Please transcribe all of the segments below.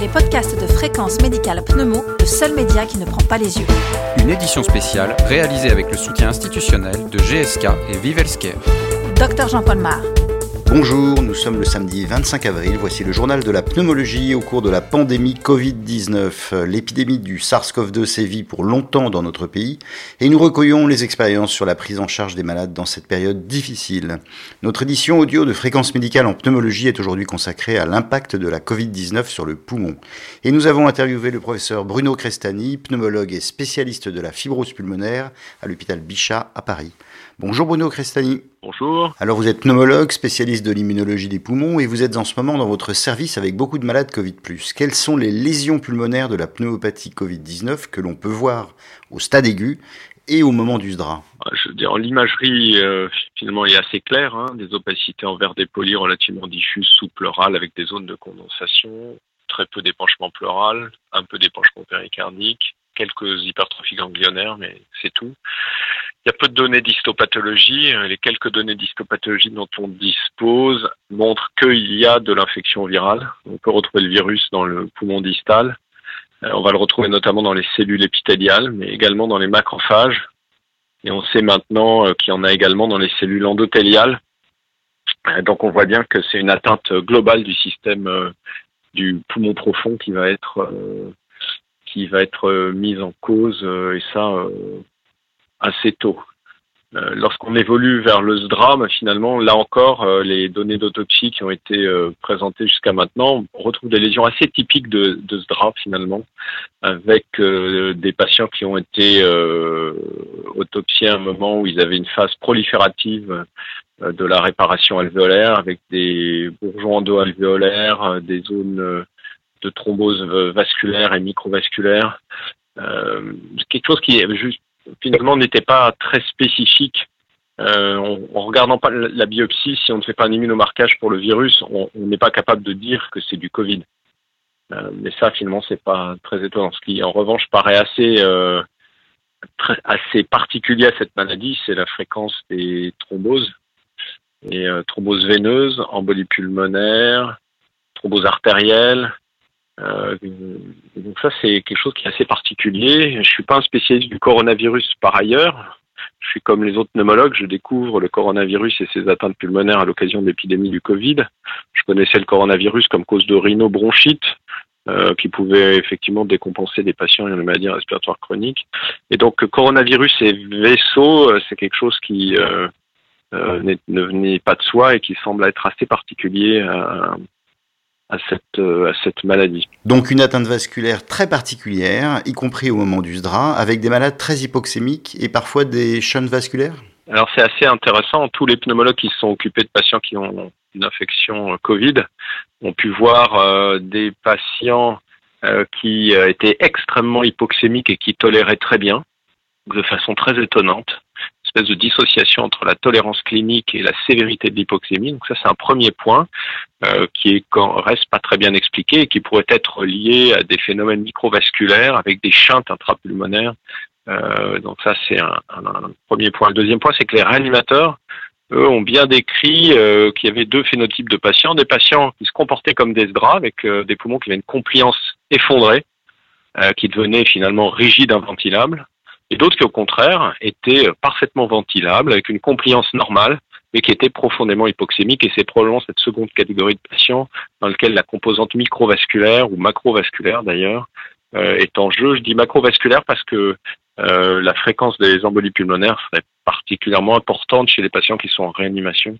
les podcasts de Fréquence Médicale Pneumo, le seul média qui ne prend pas les yeux. Une édition spéciale réalisée avec le soutien institutionnel de GSK et Vive Healthcare. Docteur Jean-Paul Mar. Bonjour, nous sommes le samedi 25 avril. Voici le journal de la pneumologie au cours de la pandémie Covid-19. L'épidémie du SARS-CoV-2 sévit pour longtemps dans notre pays et nous recueillons les expériences sur la prise en charge des malades dans cette période difficile. Notre édition audio de fréquence médicale en pneumologie est aujourd'hui consacrée à l'impact de la Covid-19 sur le poumon. Et nous avons interviewé le professeur Bruno Crestani, pneumologue et spécialiste de la fibrose pulmonaire à l'hôpital Bichat à Paris. Bonjour Bruno Crestani. Bonjour. Alors vous êtes pneumologue, spécialiste de l'immunologie des poumons et vous êtes en ce moment dans votre service avec beaucoup de malades Covid+. Quelles sont les lésions pulmonaires de la pneumopathie Covid-19 que l'on peut voir au stade aigu et au moment du SDRA? Ah, Je veux dire, l'imagerie euh, finalement est assez claire, hein, des opacités en verre dépoli relativement diffuses sous pleural avec des zones de condensation, très peu d'épanchement pleural, un peu d'épanchement péricardique, quelques hypertrophies ganglionnaires, mais c'est tout. Il y a peu de données d'histopathologie. Les quelques données d'histopathologie dont on dispose montrent qu'il y a de l'infection virale. On peut retrouver le virus dans le poumon distal. Euh, on va le retrouver notamment dans les cellules épithéliales, mais également dans les macrophages. Et on sait maintenant euh, qu'il y en a également dans les cellules endothéliales. Euh, donc on voit bien que c'est une atteinte globale du système du poumon profond qui va être qui va être mise en cause et ça assez tôt. Euh, lorsqu'on évolue vers le SDRA, finalement, là encore, euh, les données d'autopsie qui ont été euh, présentées jusqu'à maintenant, on retrouve des lésions assez typiques de, SDRA finalement, avec des patients qui ont été autopsiés à un moment où ils avaient une phase proliférative de la réparation alvéolaire, avec des bourgeons endo-alvéolaires, des zones de thrombose vasculaire et microvasculaire. quelque chose qui est juste finalement n'était pas très spécifique. Euh, en, regardant pas la biopsie, si on ne fait pas un immunomarquage pour le virus, on n'est pas capable de dire que c'est du Covid. Euh, mais ça, finalement, c'est pas très étonnant. Ce qui, en revanche, paraît assez euh, assez particulier à cette maladie, c'est la fréquence des thromboses et thromboses veineuses, embolie pulmonaire, thrombose artérielle, euh, donc ça, c'est quelque chose qui est assez particulier. Je suis pas un spécialiste du coronavirus par ailleurs. Je suis comme les autres pneumologues, je découvre le coronavirus et ses atteintes pulmonaires à l'occasion de l'épidémie du Covid. Je connaissais le coronavirus comme cause de rhinobronchite, euh, qui pouvait effectivement décompenser des patients ayant une maladie respiratoire chronique. Et donc, coronavirus et vaisseau, euh, c'est quelque chose qui euh ne venait pas de soi et qui semble être assez particulier à, à cette, euh, à cette maladie. Donc une atteinte vasculaire très particulière, y compris au moment du SDRA, avec des malades très hypoxémiques et parfois des shunts vasculaires? Alors c'est assez intéressant. Tous les pneumologues qui se sont occupés de patients qui ont une infection euh, Covid ont pu voir euh, des patients qui étaient extrêmement hypoxémiques et qui toléraient très bien, de façon très étonnante espèce de dissociation entre la tolérance clinique et la sévérité de l'hypoxémie. Donc ça, c'est un premier point euh, qui est, reste pas très bien expliqué et qui pourrait être lié à des phénomènes microvasculaires avec des chintes intrapulmonaires. Euh, donc ça, c'est un, premier point. Le deuxième point, c'est que les réanimateurs, eux, ont bien décrit euh, qu'il y avait deux phénotypes de patients. Des patients qui se comportaient comme des SDRA, avec des poumons qui avaient une compliance effondrée, qui devenaient finalement rigides, inventilables, et d'autres qui au contraire étaient parfaitement ventilables avec une compliance normale mais qui étaient profondément hypoxémiques et c'est probablement cette seconde catégorie de patients dans laquelle la composante microvasculaire ou macrovasculaire d'ailleurs euh, est en jeu. Je dis macrovasculaire parce que euh, la fréquence des embolies pulmonaires serait particulièrement importante chez les patients qui sont en réanimation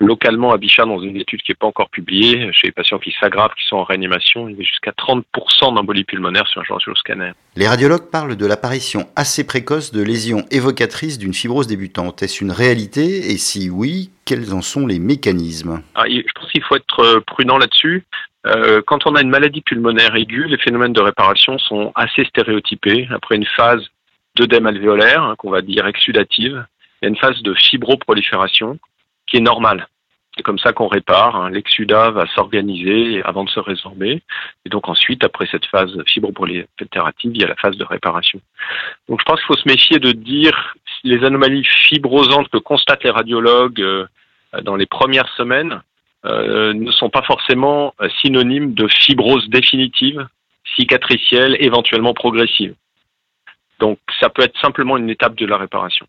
localement à Bichat dans une étude qui n'est pas encore publiée, chez les patients qui s'aggravent, qui sont en réanimation, il y a jusqu'à 30% d'embolie pulmonaire sur un scanner. Les radiologues parlent de l'apparition assez précoce de lésions évocatrices d'une fibrose débutante. Est-ce une réalité? Et si oui, quels en sont les mécanismes? Ah, Je pense qu'il faut être euh, prudent là-dessus. Euh, quand on a une maladie pulmonaire aiguë, les phénomènes de réparation sont assez stéréotypés. Après une phase d'œdème alvéolaire, hein, qu'on va dire exudative, il y a une phase de fibroprolifération qui est normal. C'est comme ça qu'on répare. Hein. L'exudat va s'organiser avant de se résorber. Et donc ensuite, après cette phase fibroproliférative, il y a la phase de réparation. Donc je pense qu'il faut se méfier de dire les anomalies fibrosantes que constatent les radiologues euh, dans les premières semaines ne sont pas forcément synonymes de fibrose définitive, cicatricielle, éventuellement progressive. Donc ça peut être simplement une étape de la réparation.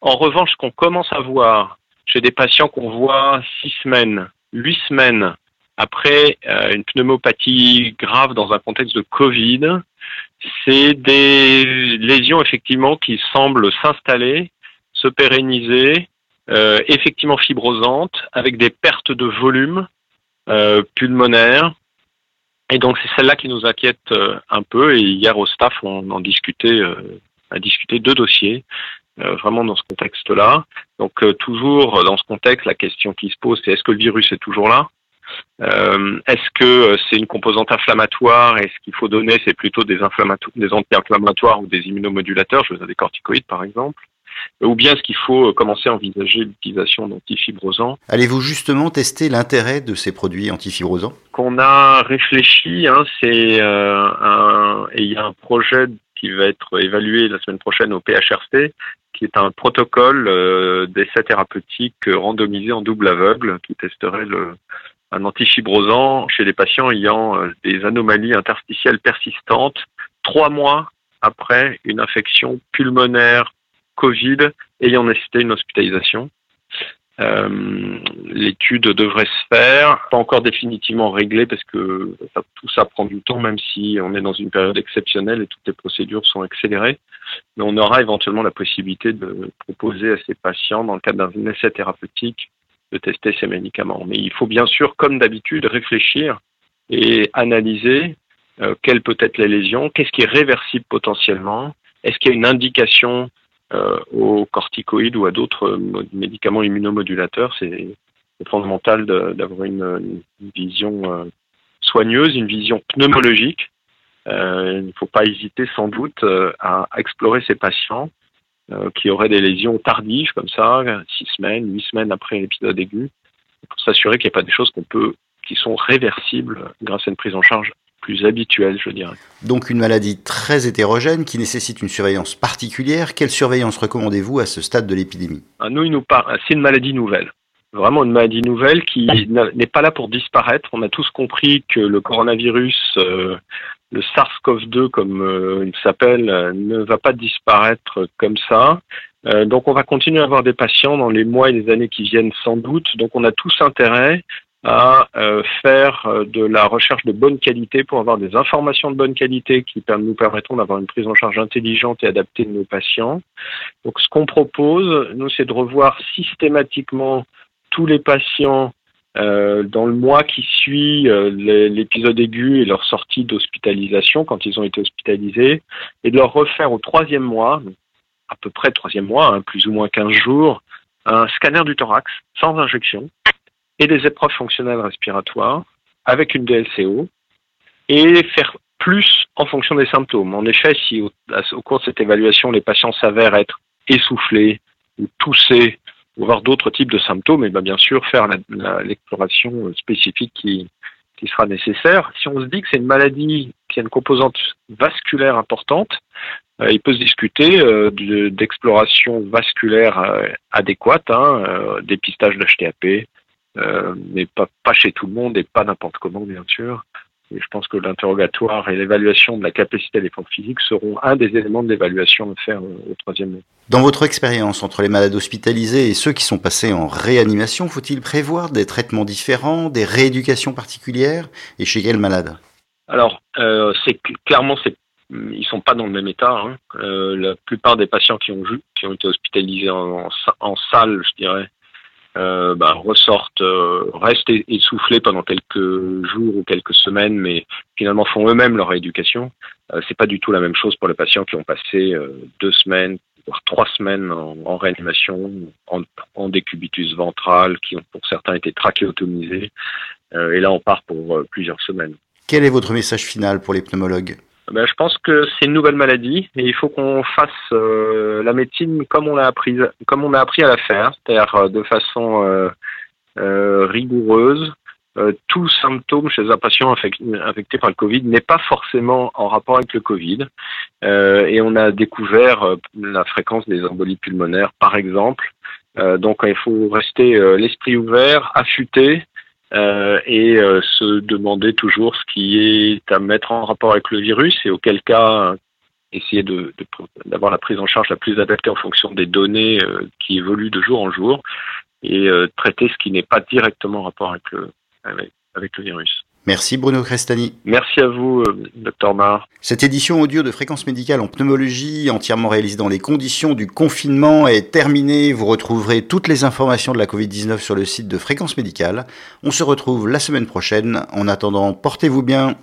En revanche, ce qu'on commence à voir chez des patients qu'on voit six semaines, huit semaines après euh, une pneumopathie grave dans un contexte de Covid, c'est des lésions effectivement qui semblent s'installer, se pérenniser, euh, effectivement fibrosantes, avec des pertes de volume euh, pulmonaire. Et donc c'est celle-là qui nous inquiète un peu. Et hier au staff, on en discutait, a discuté deux dossiers. Vraiment dans ce contexte-là. Donc toujours dans ce contexte, la question qui se pose, c'est est-ce que le virus est toujours là? Euh, Est-ce que euh, c'est une composante inflammatoire? Et ce qu'il faut donner, c'est plutôt des, des anti-inflammatoires ou des immunomodulateurs, je veux dire des corticoïdes par exemple? Ou bien est-ce qu'il faut euh, commencer à envisager l'utilisation d'antifibrosants Allez-vous justement tester l'intérêt de ces produits antifibrosants Qu'on a réfléchi, hein, c'est euh, un, et il y a un projet qui va être évalué la semaine prochaine au PHRC, qui est un protocole euh, d'essai thérapeutique randomisé en double aveugle qui testerait un antifibrosant chez les patients ayant euh, des anomalies interstitielles persistantes trois mois après une infection pulmonaire Covid ayant nécessité une hospitalisation. Euh, l'étude devrait se faire, pas encore définitivement réglée parce que tout ça prend du temps, même si on est dans une période exceptionnelle et toutes les procédures sont accélérées. Mais on aura éventuellement la possibilité de proposer à ces patients, dans le cadre d'un essai thérapeutique, de tester ces médicaments. Mais il faut bien sûr, comme d'habitude, réfléchir et analyser euh, quelles peut être les lésions, qu'est-ce qui est réversible potentiellement, est-ce qu'il y a une indication euh, aux corticoïdes ou à d'autres médicaments immunomodulateurs. C'est fondamental d'avoir une, vision euh, soigneuse, une vision pneumologique. Il ne faut pas hésiter sans doute à explorer ces patients euh, qui auraient des lésions tardives comme ça, six semaines, huit semaines après l'épisode aigu, pour s'assurer qu'il n'y a pas des choses qu'on peut, qui sont réversibles grâce à une prise en charge plus habituelle, je dirais. Donc une maladie très hétérogène qui nécessite une surveillance particulière. Quelle surveillance recommandez-vous à ce stade de l'épidémie? Ah, Nous, il nous c'est une maladie nouvelle. Vraiment une maladie nouvelle qui n'est pas là pour disparaître. On a tous compris que le coronavirus euh, le SARS-CoV-2, comme euh, il s'appelle, euh, ne va pas disparaître comme ça. Euh, donc on va continuer à avoir des patients dans les mois et les années qui viennent sans doute. Donc on a tous intérêt à faire de la recherche de bonne qualité pour avoir des informations de bonne qualité qui nous permettront d'avoir une prise en charge intelligente et adaptée de nos patients. Donc ce qu'on propose, nous, c'est de revoir systématiquement tous les patients euh, dans le mois qui suit euh, l'épisode aigu et leur sortie d'hospitalisation, quand ils ont été hospitalisés, et de leur refaire au troisième mois, à peu près troisième mois, hein, plus ou moins 15 jours, un scanner du thorax sans injection et des épreuves fonctionnelles respiratoires avec une DLCO et faire plus en fonction des symptômes. En effet, si au, au cours de cette évaluation, les patients s'avèrent être essoufflés ou toussés voir d'autres types de symptômes, et bien, bien sûr faire l'exploration spécifique qui, sera nécessaire. Si on se dit que c'est une maladie qui a une composante vasculaire importante, euh, il peut se discuter euh, d'exploration vasculaire euh, adéquate, hein, dépistage d'HTAP, mais pas, pas chez tout le monde et pas n'importe comment, bien sûr. Et je pense que l'interrogatoire et l'évaluation de la capacité à l'effort physique seront un des éléments de l'évaluation à faire au troisième mois. Dans votre expérience entre les malades hospitalisés et ceux qui sont passés en réanimation, faut-il prévoir des traitements différents, des rééducations particulières et chez quels malades? Alors, euh, c'est clairement, c'est ils sont pas dans le même état. Hein. Euh, la plupart des patients qui ont, qui ont été hospitalisés en, en salle, je dirais, euh, bah, ressortent, euh, restent essoufflés pendant quelques jours ou quelques semaines, mais finalement font eux-mêmes leur rééducation. Euh, c'est pas du tout la même chose pour les patients qui ont passé euh, deux semaines, voire trois semaines en, réanimation, en, en, décubitus ventral, qui ont pour certains été trachéotomisés. et là, on part pour plusieurs semaines. Quel est votre message final pour les pneumologues? Ben, je pense que c'est une nouvelle maladie et il faut qu'on fasse euh, la médecine comme on l'a appris, comme on a appris à la faire, c'est-à-dire euh, de façon euh, euh rigoureuse. tout symptôme chez un patient infecté par le Covid n'est pas forcément en rapport avec le Covid. et on a découvert la fréquence des embolies pulmonaires, par exemple. donc il faut rester l'esprit ouvert, affûté, et se demander toujours ce qui est à mettre en rapport avec le virus et auquel cas essayer de, d'avoir la prise en charge la plus adaptée en fonction des données qui évoluent de jour en jour et traiter ce qui n'est pas directement en rapport avec le, avec le virus. Merci Bruno Crestani. Merci à vous, euh, Dr Mar. Cette édition audio de fréquence médicale en pneumologie, entièrement réalisée dans les conditions du confinement, est terminée. Vous retrouverez toutes les informations de la Covid-19 sur le site de fréquence médicale. On se retrouve la semaine prochaine. En attendant, portez-vous bien.